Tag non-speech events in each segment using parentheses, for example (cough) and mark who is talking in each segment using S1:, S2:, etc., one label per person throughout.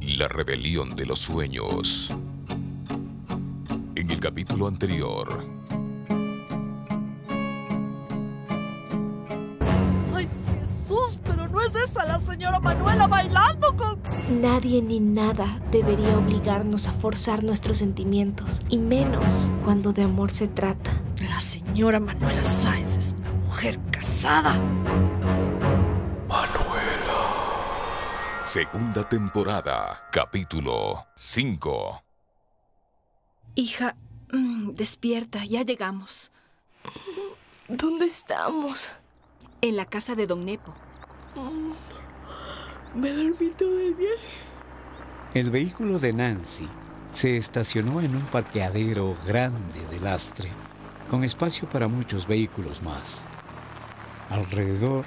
S1: La rebelión de los sueños. En el capítulo anterior.
S2: ¡Ay, Jesús! Pero no es esa la señora Manuela bailando con...
S3: Nadie ni nada debería obligarnos a forzar nuestros sentimientos, y menos cuando de amor se trata.
S2: La señora Manuela Sáenz es una mujer casada.
S1: Segunda temporada, capítulo 5.
S3: Hija, mm, despierta, ya llegamos. ¿Dónde estamos?
S4: En la casa de Don Nepo.
S3: Me dormí todo el viaje.
S5: El vehículo de Nancy se estacionó en un parqueadero grande de lastre, con espacio para muchos vehículos más. Alrededor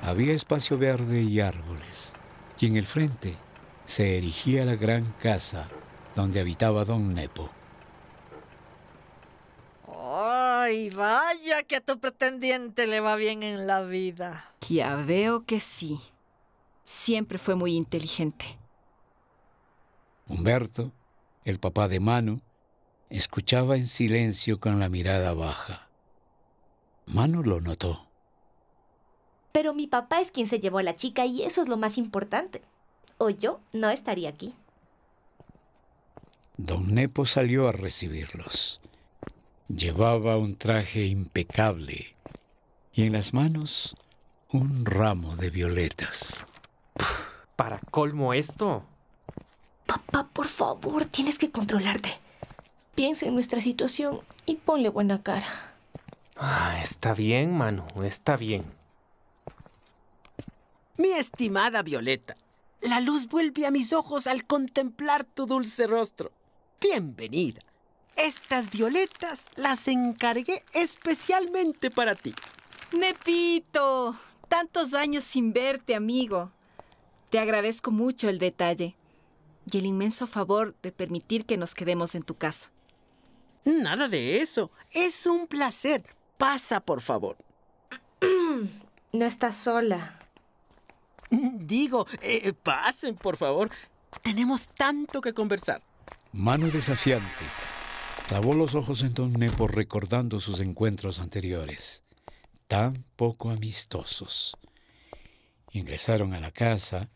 S5: había espacio verde y árboles, y en el frente se erigía la gran casa donde habitaba don Nepo.
S2: ¡Ay, vaya que a tu pretendiente le va bien en la vida!
S4: Ya veo que sí. Siempre fue muy inteligente.
S5: Humberto, el papá de Manu, escuchaba en silencio con la mirada baja. Manu lo notó.
S3: Pero mi papá es quien se llevó a la chica y eso es lo más importante. O yo no estaría aquí.
S5: Don Nepo salió a recibirlos. Llevaba un traje impecable y en las manos un ramo de violetas.
S6: ¿Para colmo esto?
S3: Papá, por favor, tienes que controlarte. Piensa en nuestra situación y ponle buena cara.
S6: Ah, está bien, Manu, está bien.
S7: Mi estimada Violeta, la luz vuelve a mis ojos al contemplar tu dulce rostro. Bienvenida. Estas violetas las encargué especialmente para ti.
S4: Nepito, tantos años sin verte, amigo. Te agradezco mucho el detalle y el inmenso favor de permitir que nos quedemos en tu casa.
S7: Nada de eso. Es un placer. Pasa, por favor. (clears throat)
S3: No estás sola. (laughs)
S7: Digo, eh, pasen, por favor. Tenemos tanto que conversar.
S5: Mano desafiante. Clavó los ojos en don Nepo recordando sus encuentros anteriores, tan poco amistosos. Ingresaron a la casa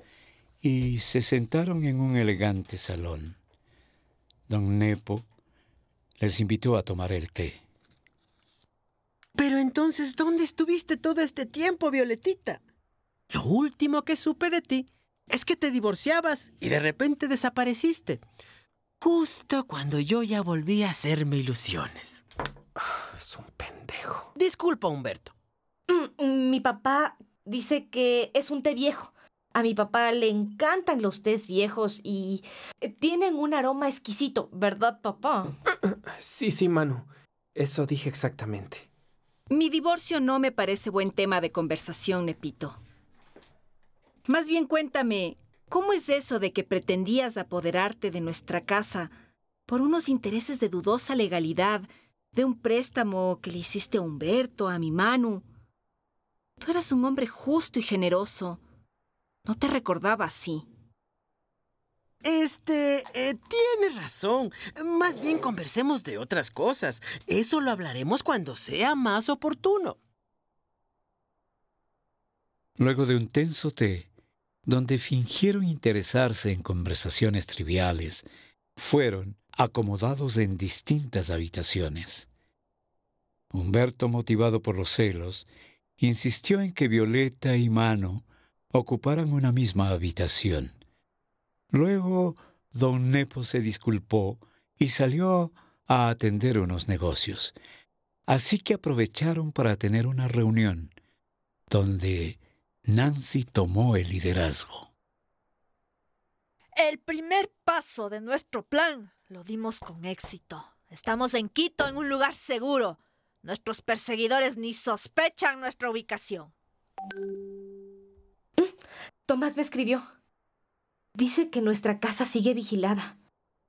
S5: y se sentaron en un elegante salón. Don Nepo les invitó a tomar el té.
S7: Pero entonces, ¿dónde estuviste todo este tiempo, Violetita? Lo último que supe de ti es que te divorciabas y de repente desapareciste. Justo cuando yo ya volví a hacerme ilusiones.
S6: Es un pendejo.
S7: Disculpa, Humberto.
S3: Mm, Mi papá dice que es un té viejo. A mi papá le encantan los tés viejos y tienen un aroma exquisito, ¿verdad, papá?
S6: Sí, sí, Manu. Eso dije exactamente.
S4: Mi divorcio no me parece buen tema de conversación, Nepito. Más bien cuéntame, ¿cómo es eso de que pretendías apoderarte de nuestra casa por unos intereses de dudosa legalidad, de un préstamo que le hiciste a Humberto, a mi Manu? Tú eras un hombre justo y generoso. No te recordaba así.
S7: Este, eh, tienes razón. Más bien conversemos de otras cosas. Eso lo hablaremos cuando sea más oportuno.
S5: Luego de un tenso té, donde fingieron interesarse en conversaciones triviales, fueron acomodados en distintas habitaciones. Humberto, motivado por los celos, insistió en que Violeta y Mano ocuparan una misma habitación. Luego, don Nepo se disculpó y salió a atender unos negocios. Así que aprovecharon para tener una reunión, donde Nancy tomó el liderazgo.
S2: El primer paso de nuestro plan lo dimos con éxito. Estamos en Quito, en un lugar seguro. Nuestros perseguidores ni sospechan nuestra ubicación.
S3: Tomás me escribió. Dice que nuestra casa sigue vigilada.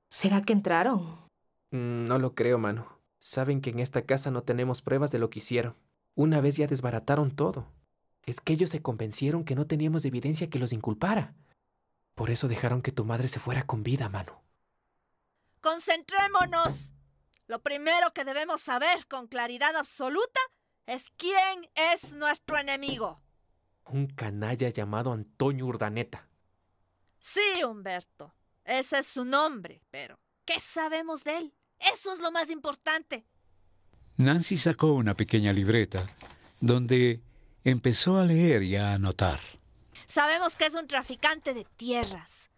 S3: ¿Será que entraron?
S6: Mm, no lo creo, Manu. Saben que en esta casa no tenemos pruebas de lo que hicieron. Una vez ya desbarataron todo. Es que ellos se convencieron que no teníamos evidencia que los inculpara. Por eso dejaron que tu madre se fuera con vida, Manu.
S2: Concentrémonos. Lo primero que debemos saber con claridad absoluta es quién es nuestro enemigo.
S6: Un canalla llamado Antonio Urdaneta.
S2: Sí, Humberto. Ese es su nombre, pero ¿qué sabemos de él? Eso es lo más importante.
S5: Nancy sacó una pequeña libreta donde empezó a leer y a anotar.
S2: Sabemos que es un traficante de tierras.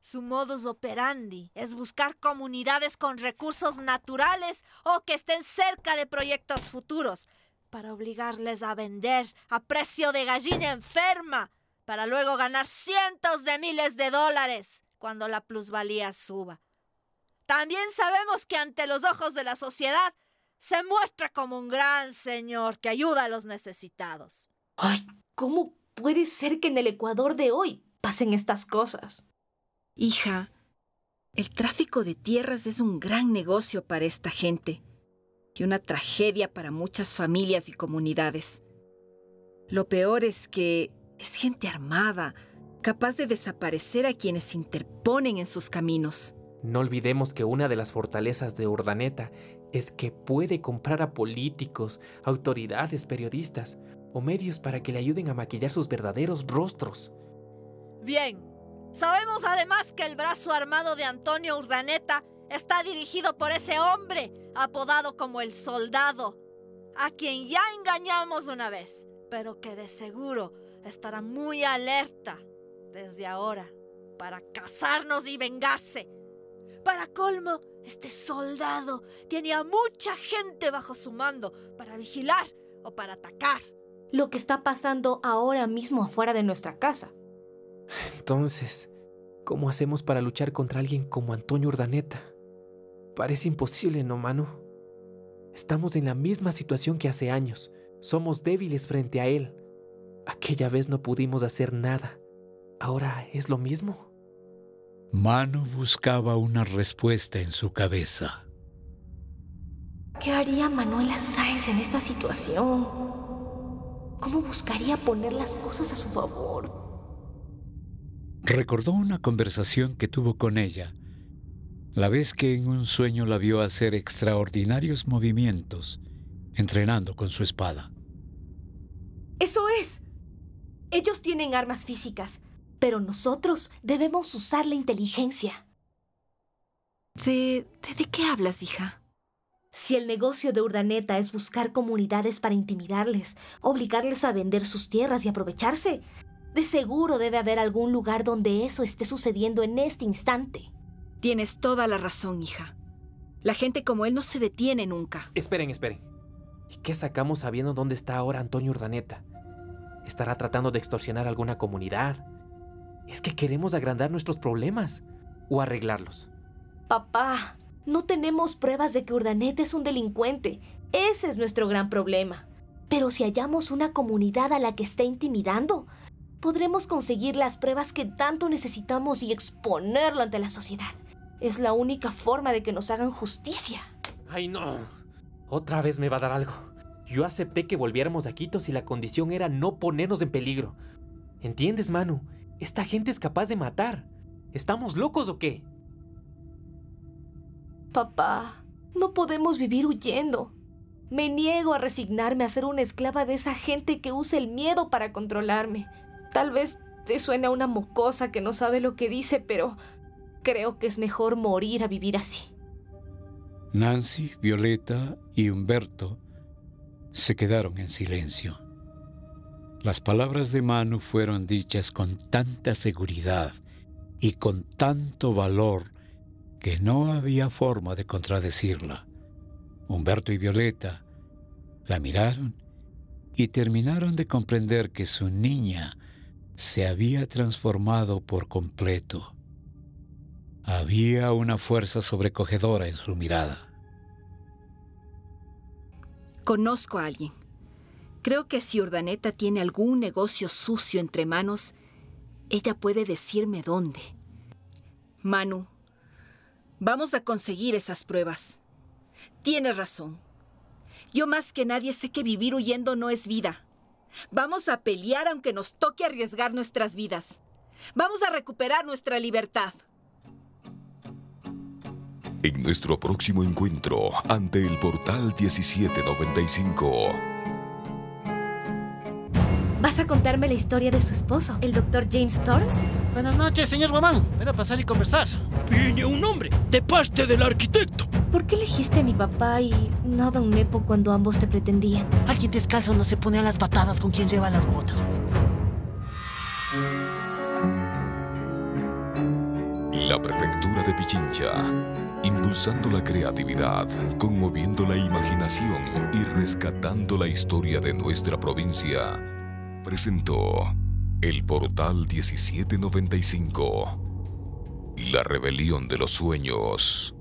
S2: Su modus operandi es buscar comunidades con recursos naturales o que estén cerca de proyectos futuros para obligarles a vender a precio de gallina enferma para luego ganar cientos de miles de dólares cuando la plusvalía suba. También sabemos que ante los ojos de la sociedad se muestra como un gran señor que ayuda a los necesitados.
S3: Ay, ¿cómo puede ser que en el Ecuador de hoy pasen estas cosas?
S4: Hija, el tráfico de tierras es un gran negocio para esta gente y una tragedia para muchas familias y comunidades. Lo peor es que es gente armada, capaz de desaparecer a quienes interponen en sus caminos.
S6: No olvidemos que una de las fortalezas de Urdaneta es que puede comprar a políticos, autoridades, periodistas o medios para que le ayuden a maquillar sus verdaderos rostros.
S2: Bien, sabemos además que el brazo armado de Antonio Urdaneta está dirigido por ese hombre apodado como el soldado, a quien ya engañamos una vez, pero que de seguro estará muy alerta desde ahora para cazarnos y vengarse. Para colmo, este soldado tiene a mucha gente bajo su mando para vigilar o para atacar.
S3: Lo que está pasando ahora mismo afuera de nuestra casa.
S6: Entonces, ¿cómo hacemos para luchar contra alguien como Antonio Urdaneta? Parece imposible, ¿no, Manu? Estamos en la misma situación que hace años. Somos débiles frente a él. Aquella vez no pudimos hacer nada. ¿Ahora es lo mismo?
S5: Manu buscaba una respuesta en su cabeza.
S3: ¿Qué haría Manuela Sáenz en esta situación? ¿Cómo buscaría poner las cosas a su favor?
S5: Recordó una conversación que tuvo con ella, la vez que en un sueño la vio hacer extraordinarios movimientos, entrenando con su espada.
S3: Eso es. Ellos tienen armas físicas, pero nosotros debemos usar la inteligencia.
S4: ¿De, de, qué hablas, hija?
S3: Si el negocio de Urdaneta es buscar comunidades para intimidarles, obligarles a vender sus tierras y aprovecharse, de seguro debe haber algún lugar donde eso esté sucediendo en este instante.
S4: Tienes toda la razón, hija. La gente como él no se detiene nunca.
S6: Esperen, esperen. ¿Y qué sacamos sabiendo dónde está ahora Antonio Urdaneta? ¿Estará tratando de extorsionar alguna comunidad? ¿Es que queremos agrandar nuestros problemas o arreglarlos?
S3: Papá, no tenemos pruebas de que Urdaneta es un delincuente. Ese es nuestro gran problema. Pero si hallamos una comunidad a la que está intimidando, podremos conseguir las pruebas que tanto necesitamos y exponerlo ante la sociedad. Es la única forma de que nos hagan justicia.
S6: ¡Ay, no! Otra vez me va a dar algo. Yo acepté que volviéramos a Quito si la condición era no ponernos en peligro. ¿Entiendes, Manu? Esta gente es capaz de matar. ¿Estamos locos o qué?
S3: Papá, no podemos vivir huyendo. Me niego a resignarme a ser una esclava de esa gente que usa el miedo para controlarme. Tal vez te suene a una mocosa que no sabe lo que dice, pero creo que es mejor morir a vivir así.
S5: Nancy, Violeta y Humberto se quedaron en silencio. Las palabras de Manu fueron dichas con tanta seguridad y con tanto valor que no había forma de contradecirla. Humberto y Violeta la miraron y terminaron de comprender que su niña se había transformado por completo. Había una fuerza sobrecogedora en su mirada.
S4: Conozco a alguien. Creo que si Urdaneta tiene algún negocio sucio entre manos, ella puede decirme dónde. Manu, vamos a conseguir esas pruebas. Tienes razón. Yo más que nadie sé que vivir huyendo no es vida. Vamos a pelear aunque nos toque arriesgar nuestras vidas. Vamos a recuperar nuestra libertad.
S2: En nuestro próximo encuentro ante el portal 1795.
S3: ¿Vas a contarme la historia de su esposo, el doctor James Thorne?
S8: Buenas noches, señor Guamán. Puede pasar y conversar.
S9: Viene un hombre de parte del arquitecto.
S3: ¿Por qué elegiste a mi papá y no a Don Nepo cuando ambos te pretendían?
S8: Alguien descalzo no se pone a las patadas con quien lleva las botas.
S2: La prefectura de Pichincha, impulsando la creatividad, conmoviendo la imaginación y rescatando la historia de nuestra provincia, presentó El Portal 1795, La Rebelión de los Sueños.